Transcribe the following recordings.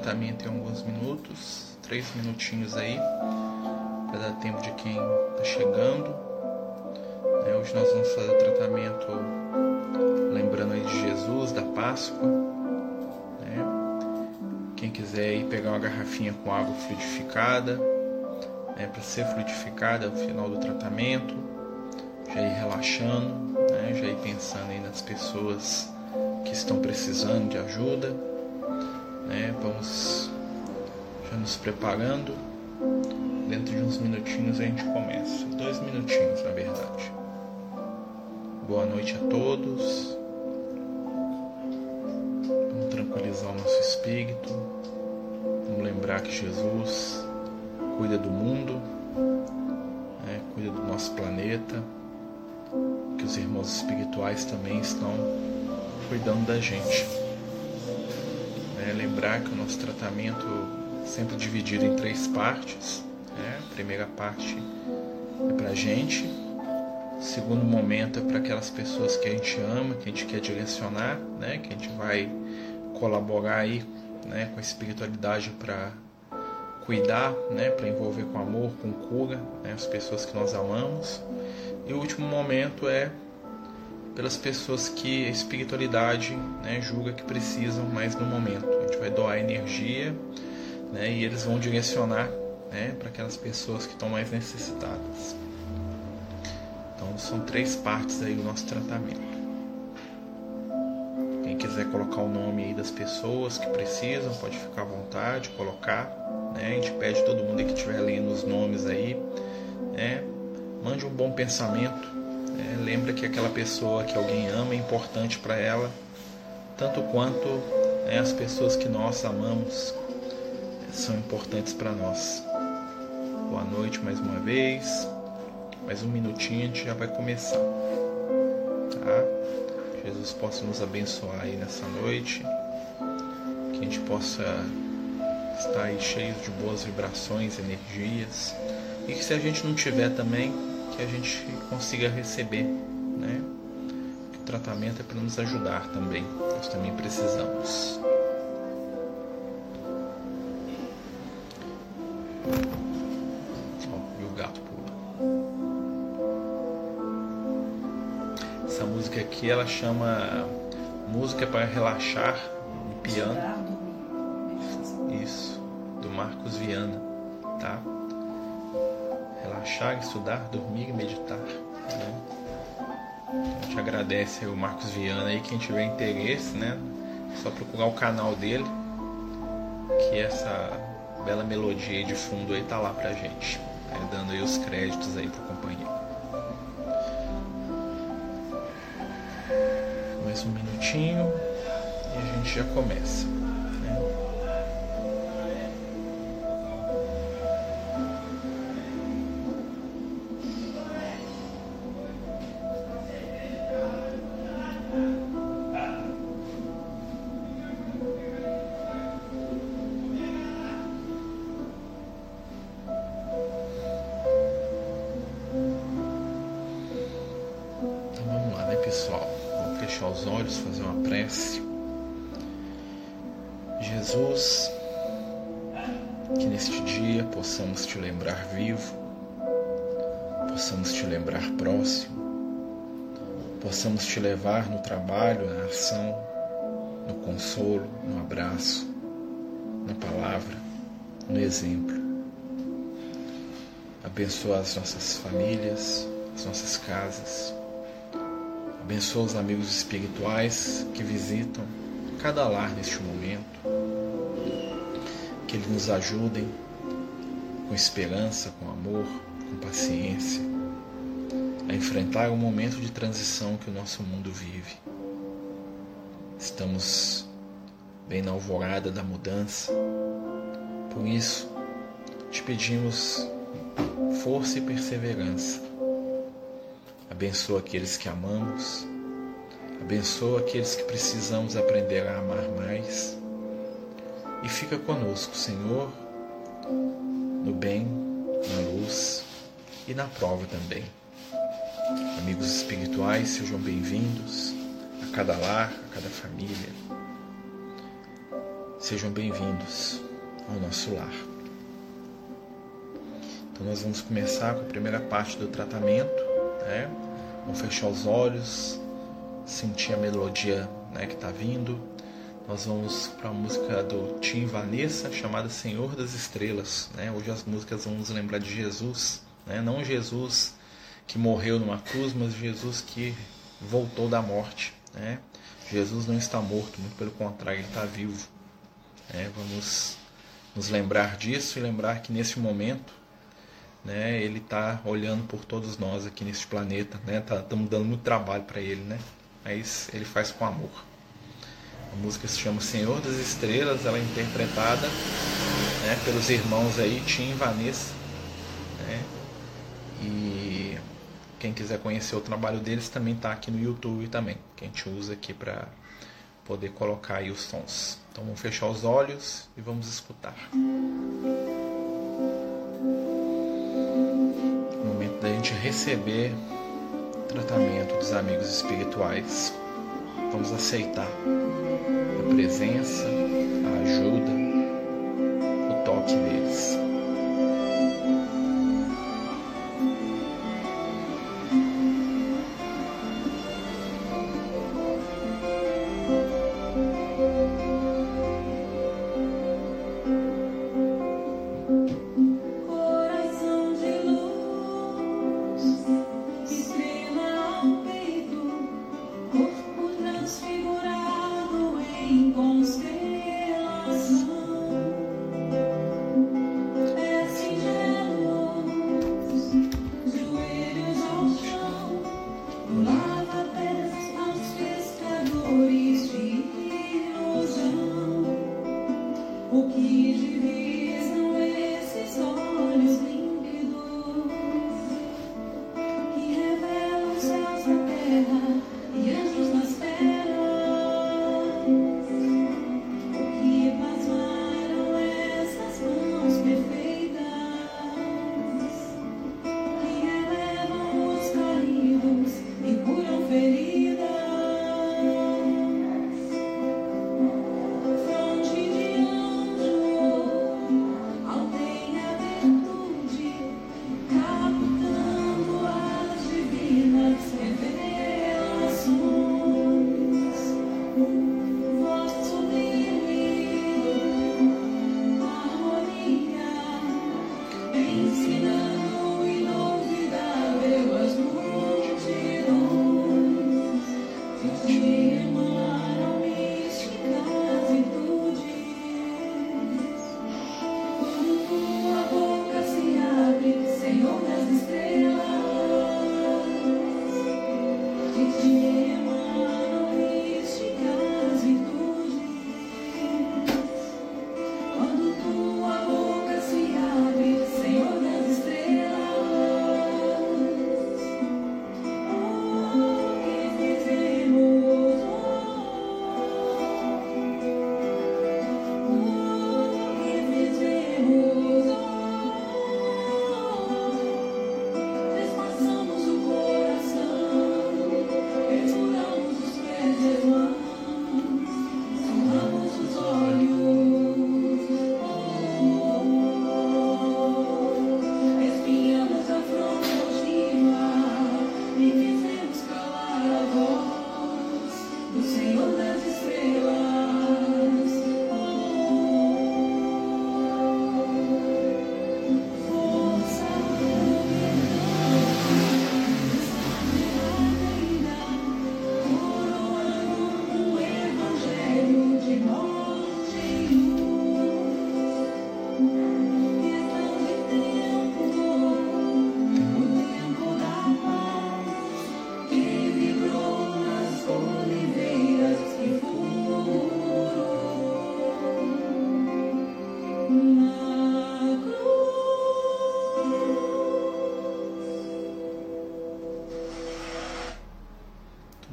tratamento em alguns minutos, três minutinhos aí, para dar tempo de quem está chegando. É, hoje nós vamos fazer o tratamento lembrando aí de Jesus, da Páscoa. Né? Quem quiser ir pegar uma garrafinha com água fluidificada, né, para ser fluidificada no final do tratamento, já ir relaxando, né, já ir pensando aí nas pessoas que estão precisando de ajuda. Né? Vamos já nos preparando. Dentro de uns minutinhos a gente começa. Dois minutinhos, na verdade. Boa noite a todos. Vamos tranquilizar o nosso espírito. Vamos lembrar que Jesus cuida do mundo, né? cuida do nosso planeta, que os irmãos espirituais também estão cuidando da gente. É, lembrar que o nosso tratamento sempre dividido em três partes. Né? A primeira parte é para a gente, o segundo momento é para aquelas pessoas que a gente ama, que a gente quer direcionar, né? que a gente vai colaborar aí né? com a espiritualidade para cuidar, né? para envolver com amor, com cura, né? as pessoas que nós amamos. E o último momento é pelas pessoas que a espiritualidade né, julga que precisam mais no momento. A gente vai doar energia né, e eles vão direcionar né, para aquelas pessoas que estão mais necessitadas. Então são três partes aí do nosso tratamento. Quem quiser colocar o nome aí das pessoas que precisam, pode ficar à vontade, colocar. Né? A gente pede todo mundo que estiver lendo os nomes aí, né? mande um bom pensamento é, lembra que aquela pessoa que alguém ama é importante para ela, tanto quanto né, as pessoas que nós amamos são importantes para nós. Boa noite mais uma vez. Mais um minutinho a gente já vai começar. Tá? Jesus possa nos abençoar aí nessa noite. Que a gente possa estar aí cheio de boas vibrações, energias. E que se a gente não tiver também, que a gente consiga receber, né? O tratamento é para nos ajudar também. Nós também precisamos. Ó, e o gato pula. Essa música aqui ela chama música para relaxar relaxar, estudar, dormir e meditar. Né? A gente agradece o Marcos Viana aí, quem tiver interesse, né? É só procurar o canal dele, que essa bela melodia de fundo aí tá lá pra gente, né? dando aí os créditos aí pro companheiro. Mais um minutinho e a gente já começa. Possamos te levar no trabalho, na ação, no consolo, no abraço, na palavra, no exemplo. Abençoa as nossas famílias, as nossas casas. Abençoa os amigos espirituais que visitam cada lar neste momento que eles nos ajudem com esperança, com amor, com paciência, a enfrentar o momento de transição que o nosso mundo vive. Estamos bem na alvorada da mudança, por isso te pedimos força e perseverança. Abençoa aqueles que amamos, abençoa aqueles que precisamos aprender a amar mais e fica conosco, Senhor, no bem, na luz e na prova também. Amigos espirituais, sejam bem-vindos a cada lar, a cada família. Sejam bem-vindos ao nosso lar. Então nós vamos começar com a primeira parte do tratamento, né? Vamos fechar os olhos, sentir a melodia né, que está vindo. Nós vamos para a música do Tim Vanessa chamada Senhor das Estrelas. Né? Hoje as músicas vão nos lembrar de Jesus, né? não Jesus que morreu numa cruz, mas Jesus que voltou da morte. Né? Jesus não está morto, muito pelo contrário, ele está vivo. Né? Vamos nos lembrar disso e lembrar que nesse momento né, ele está olhando por todos nós aqui neste planeta. Estamos né? tá, dando muito trabalho para ele, né? mas ele faz com amor. A música se chama Senhor das Estrelas, ela é interpretada né, pelos irmãos aí, Tim e Vanessa. Né? E quem quiser conhecer o trabalho deles também está aqui no YouTube também, que a gente usa aqui para poder colocar aí os sons. Então vamos fechar os olhos e vamos escutar. O momento da gente receber o tratamento dos amigos espirituais. Vamos aceitar a presença, a ajuda, o toque deles.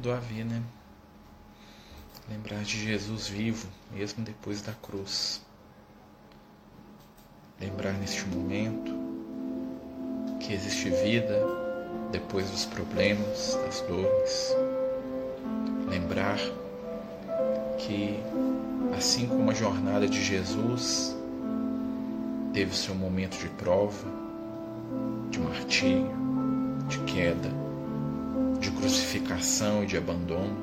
Tudo a ver, né? Lembrar de Jesus vivo, mesmo depois da cruz. Lembrar neste momento que existe vida depois dos problemas, das dores. lembrar que, assim como a jornada de Jesus teve seu momento de prova, de martírio, de queda, de crucificação e de abandono,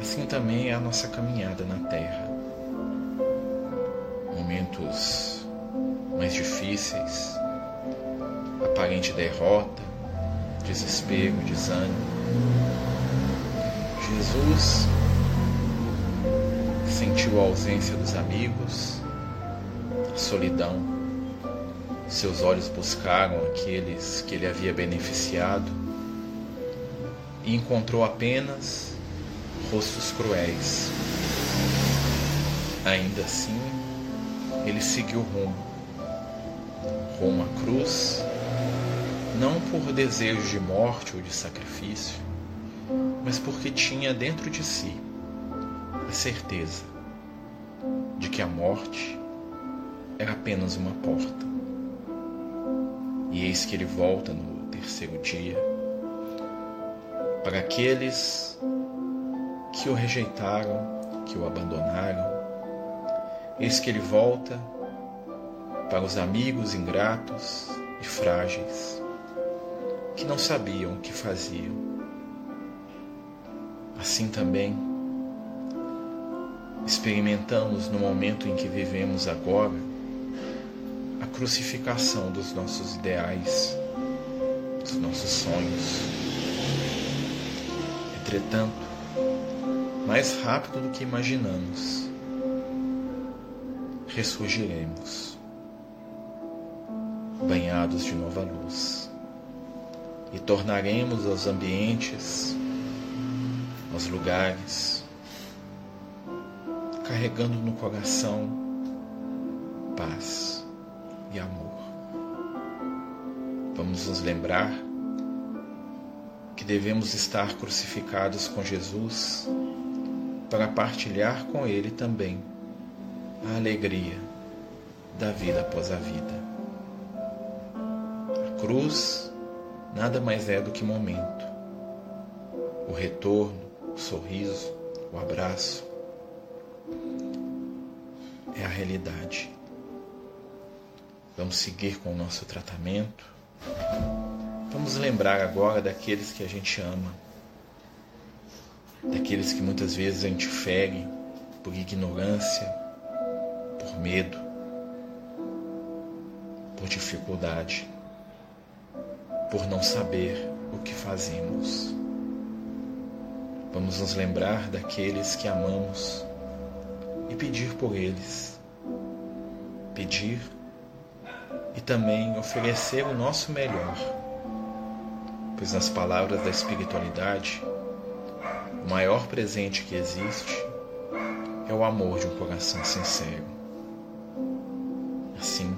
assim também é a nossa caminhada na Terra. Momentos mais difíceis, aparente derrota, desespero, desânimo. Jesus sentiu a ausência dos amigos, a solidão. Seus olhos buscaram aqueles que ele havia beneficiado encontrou apenas rostos cruéis. Ainda assim, ele seguiu rumo, rumo à cruz, não por desejo de morte ou de sacrifício, mas porque tinha dentro de si a certeza de que a morte era apenas uma porta. E eis que ele volta no terceiro dia para aqueles que o rejeitaram, que o abandonaram. Eis que ele volta para os amigos ingratos e frágeis que não sabiam o que faziam. Assim também, experimentamos no momento em que vivemos agora a crucificação dos nossos ideais, dos nossos sonhos. Entretanto, mais rápido do que imaginamos, ressurgiremos, banhados de nova luz, e tornaremos aos ambientes, aos lugares, carregando no coração paz e amor. Vamos nos lembrar que devemos estar crucificados com Jesus para partilhar com Ele também a alegria da vida após a vida. A cruz nada mais é do que momento. O retorno, o sorriso, o abraço é a realidade. Vamos seguir com o nosso tratamento. Vamos lembrar agora daqueles que a gente ama, daqueles que muitas vezes a gente fere por ignorância, por medo, por dificuldade, por não saber o que fazemos. Vamos nos lembrar daqueles que amamos e pedir por eles. Pedir e também oferecer o nosso melhor, pois, nas palavras da espiritualidade, o maior presente que existe é o amor de um coração sincero. Assim,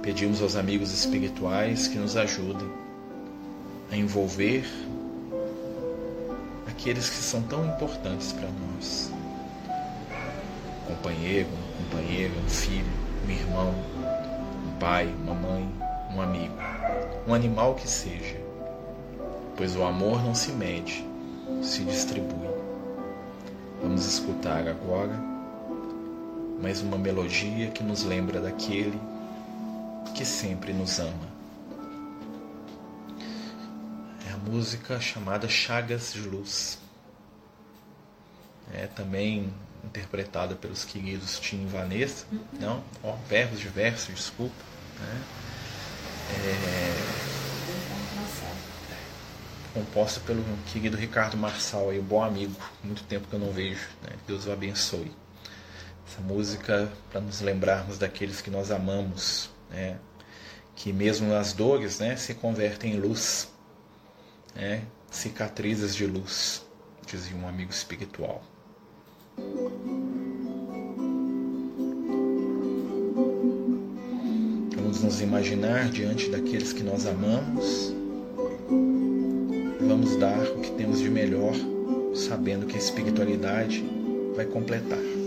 pedimos aos amigos espirituais que nos ajudem a envolver aqueles que são tão importantes para nós. Um companheiro, uma companheira, um filho, um irmão, pai, uma mãe, um amigo, um animal que seja, pois o amor não se mede, se distribui. Vamos escutar agora mais uma melodia que nos lembra daquele que sempre nos ama. É a música chamada Chagas de Luz. É também interpretada pelos queridos Tim e Vanessa, não? Ó, verbos diversos, desculpa. Né? É... Composta pelo querido Ricardo Marçal, aí, um bom amigo, muito tempo que eu não vejo. Né? Deus o abençoe. Essa música para nos lembrarmos daqueles que nós amamos, né? que mesmo nas dores né, se convertem em luz, né? cicatrizes de luz, dizia um amigo espiritual. Vamos nos imaginar diante daqueles que nós amamos. Vamos dar o que temos de melhor, sabendo que a espiritualidade vai completar.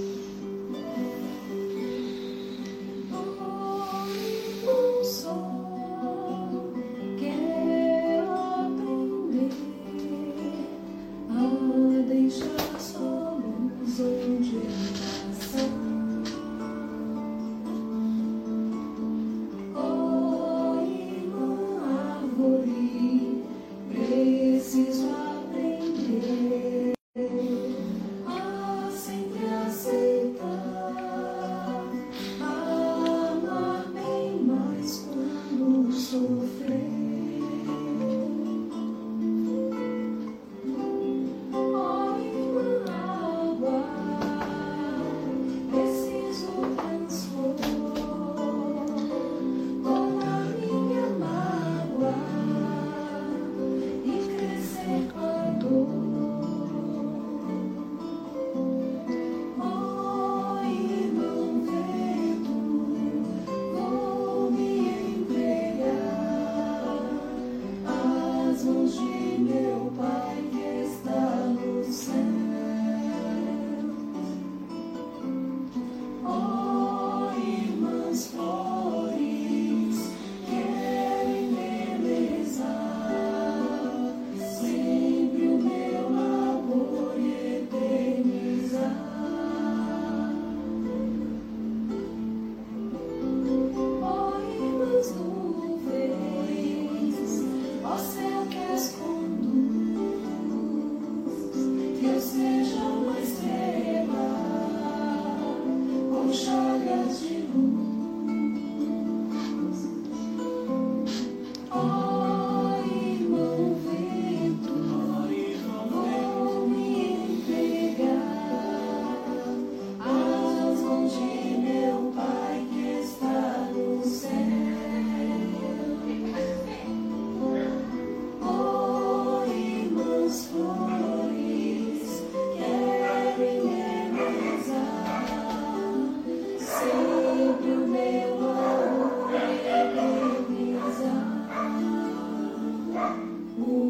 Ooh.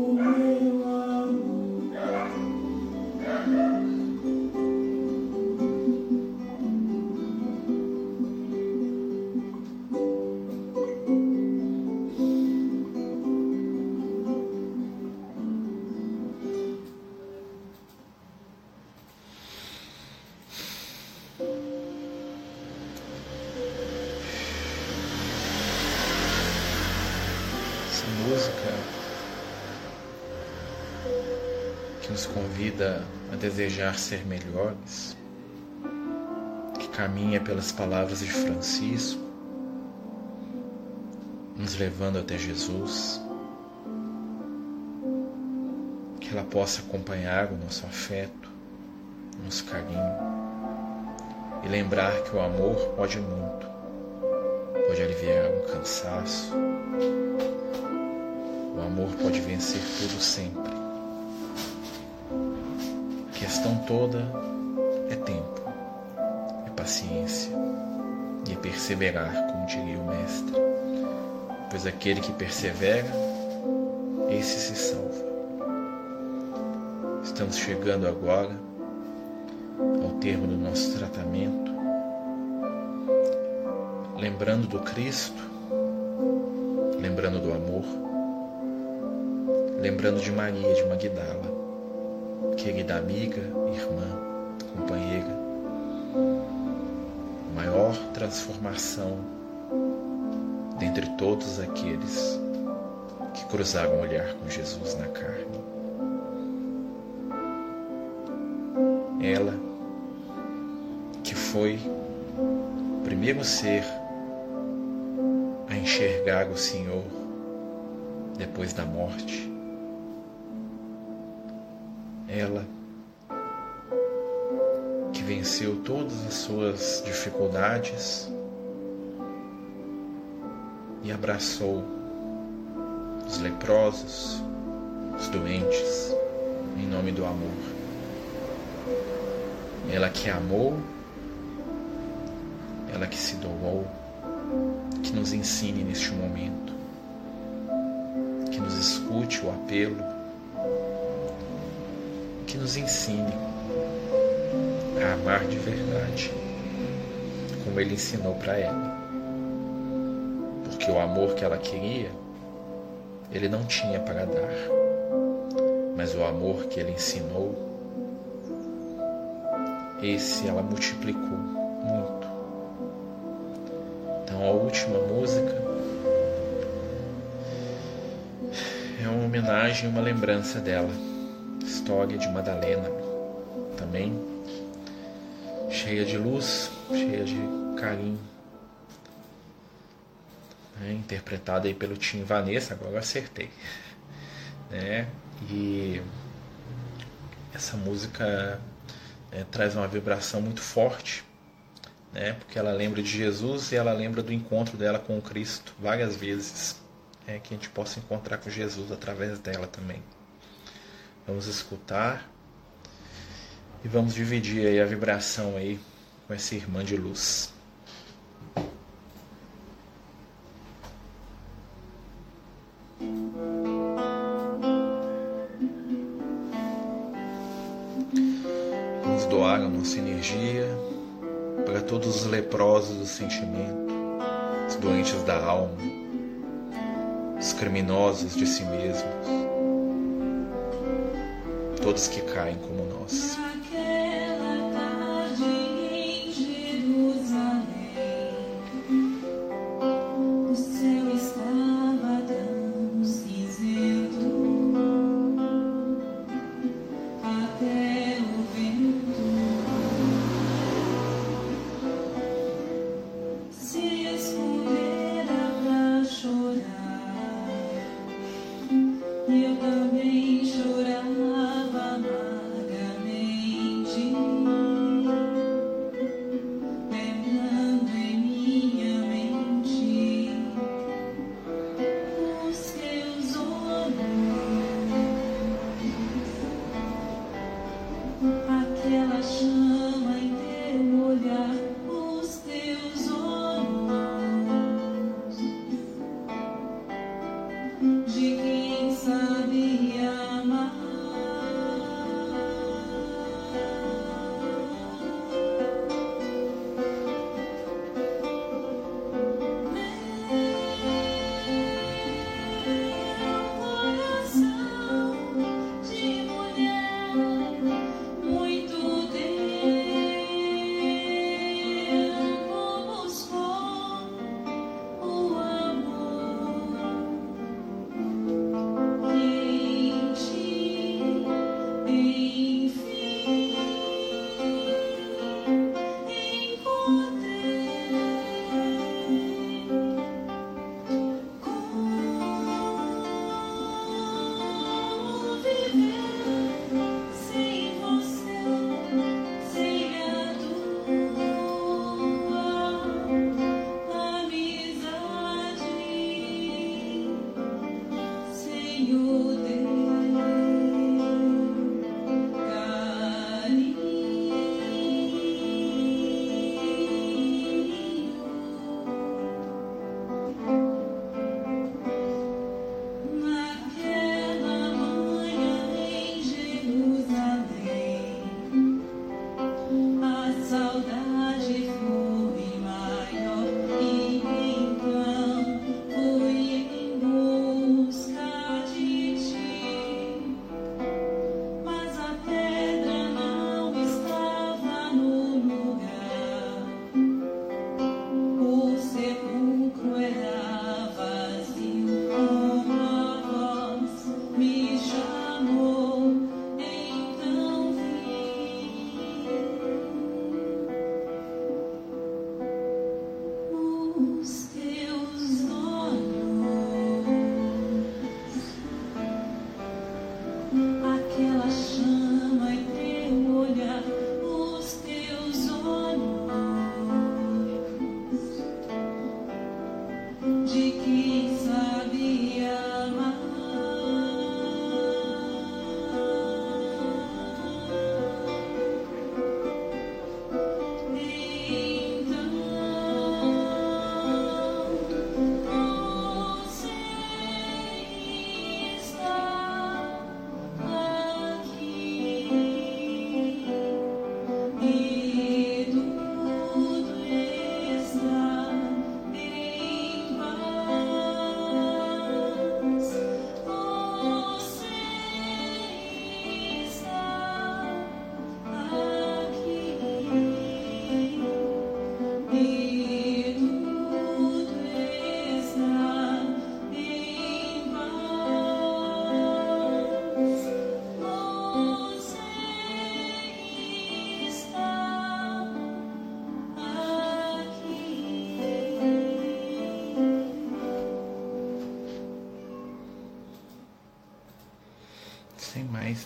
Convida a desejar ser melhores, que caminha pelas palavras de Francisco, nos levando até Jesus, que ela possa acompanhar o nosso afeto, o nosso carinho e lembrar que o amor pode muito, pode aliviar um cansaço, o amor pode vencer tudo sempre. Questão toda é tempo, é paciência e é perseverar, como diria o Mestre, pois aquele que persevera, esse se salva. Estamos chegando agora ao termo do nosso tratamento, lembrando do Cristo, lembrando do amor, lembrando de Maria de Magdala, querida amiga, irmã, companheira, maior transformação dentre todos aqueles que cruzaram o olhar com Jesus na carne. Ela que foi o primeiro ser a enxergar o Senhor depois da morte. Ela que venceu todas as suas dificuldades e abraçou os leprosos, os doentes, em nome do amor. Ela que amou, ela que se doou, que nos ensine neste momento, que nos escute o apelo, nos ensine a amar de verdade, como ele ensinou para ela. Porque o amor que ela queria, ele não tinha para dar, mas o amor que ele ensinou, esse ela multiplicou muito. Então a última música é uma homenagem, uma lembrança dela. História de Madalena, também cheia de luz, cheia de carinho. É, interpretada aí pelo Tim Vanessa, agora eu acertei. Né? E essa música é, traz uma vibração muito forte, né? porque ela lembra de Jesus e ela lembra do encontro dela com o Cristo várias vezes. É, que a gente possa encontrar com Jesus através dela também. Vamos escutar e vamos dividir aí a vibração aí com essa irmã de luz. Vamos doar a nossa energia para todos os leprosos do sentimento, os doentes da alma, os criminosos de si mesmos todos que caem como nós.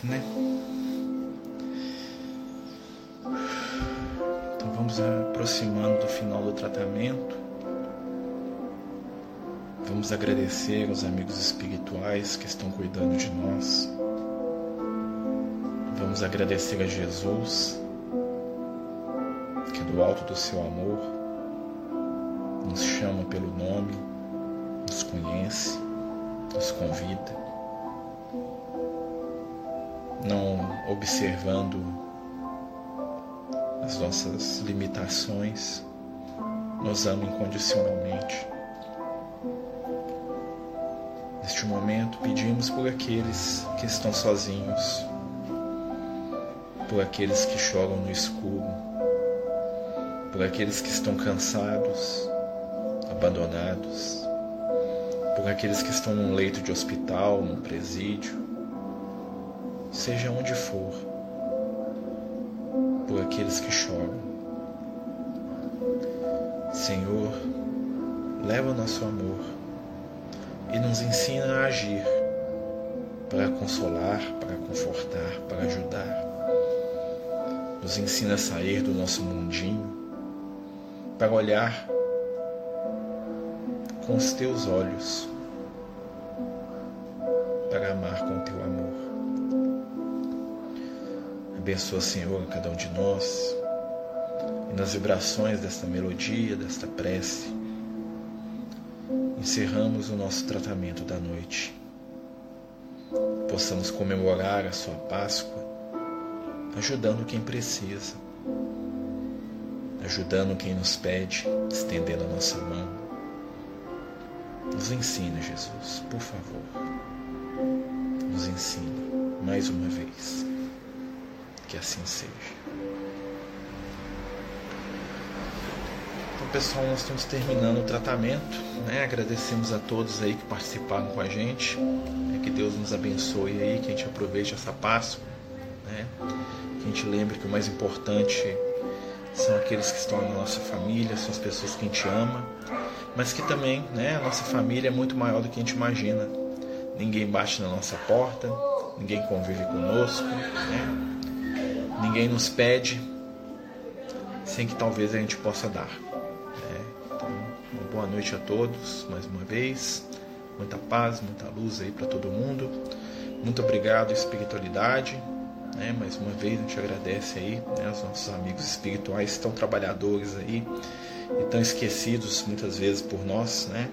Né? Então vamos aproximando do final do tratamento. Vamos agradecer aos amigos espirituais que estão cuidando de nós. Vamos agradecer a Jesus, que do alto do seu amor nos chama pelo nome, nos conhece, nos convida, não observando as nossas limitações, nos ama incondicionalmente. Neste momento, pedimos por aqueles que estão sozinhos, por aqueles que choram no escuro, por aqueles que estão cansados, abandonados, por aqueles que estão num leito de hospital, num presídio, seja onde for, por aqueles que choram. Senhor, leva nosso amor e nos ensina a agir para consolar, para confortar, para ajudar. Nos ensina a sair do nosso mundinho para olhar com os teus olhos, para amar com o teu amor. Abençoa, Senhor, cada um de nós e nas vibrações desta melodia, desta prece, encerramos o nosso tratamento da noite. Possamos comemorar a Sua Páscoa, ajudando quem precisa, ajudando quem nos pede, estendendo a nossa mão. Nos ensina, Jesus, por favor. Nos ensine mais uma vez. Que assim seja. Então, pessoal, nós estamos terminando o tratamento. Né? Agradecemos a todos aí que participaram com a gente. É que Deus nos abençoe aí, que a gente aproveite essa Páscoa. Né? Que a gente lembre que o mais importante são aqueles que estão na nossa família, são as pessoas que a gente ama, mas que também né, a nossa família é muito maior do que a gente imagina. Ninguém bate na nossa porta, ninguém convive conosco, né? Ninguém nos pede sem que talvez a gente possa dar. Né? Então, uma boa noite a todos mais uma vez, muita paz, muita luz aí para todo mundo. Muito obrigado, espiritualidade. Né? Mais uma vez a gente agradece aí né, aos nossos amigos espirituais, tão trabalhadores aí e tão esquecidos muitas vezes por nós, né?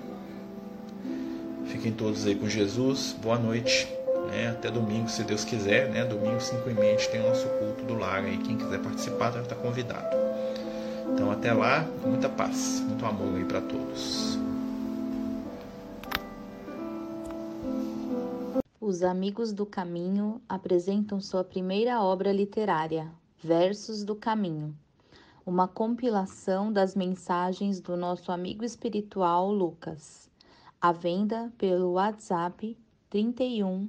Fiquem todos aí com Jesus. Boa noite. Né? Até domingo, se Deus quiser, né? Domingo 5 e meia tem o nosso culto do lar aí. Quem quiser participar está convidado. Então até lá, muita paz, muito amor aí para todos. Os Amigos do Caminho apresentam sua primeira obra literária, Versos do Caminho, uma compilação das mensagens do nosso amigo espiritual Lucas, à venda pelo WhatsApp 31